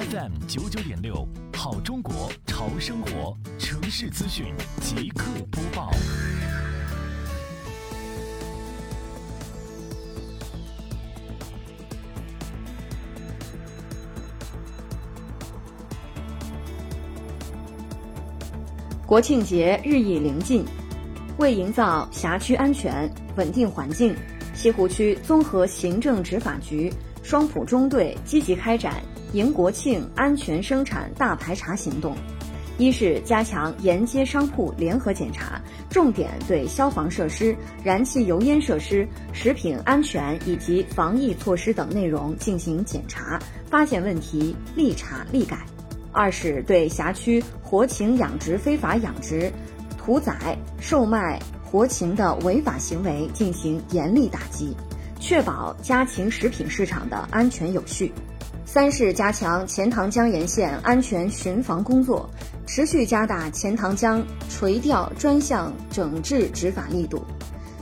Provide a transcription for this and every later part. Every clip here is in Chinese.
FM 九九点六，好中国潮生活城市资讯即刻播报。国庆节日益临近，为营造辖区安全稳定环境，西湖区综合行政执法局双浦中队积极开展迎国庆安全生产大排查行动。一是加强沿街商铺联合检查，重点对消防设施、燃气油烟设施、食品安全以及防疫措施等内容进行检查，发现问题立查立改。二是对辖区活禽养殖非法养殖、屠宰、售卖活禽的违法行为进行严厉打击，确保家禽食品市场的安全有序。三是加强钱塘江沿线安全巡防工作，持续加大钱塘江垂钓专项整治执法力度。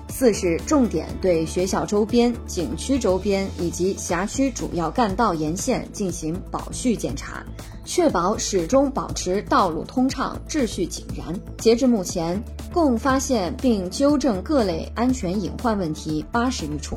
四是重点对学校周边、景区周边以及辖区主要干道沿线进行保序检查，确保始终保持道路通畅、秩序井然。截至目前，共发现并纠正各类安全隐患问题八十余处。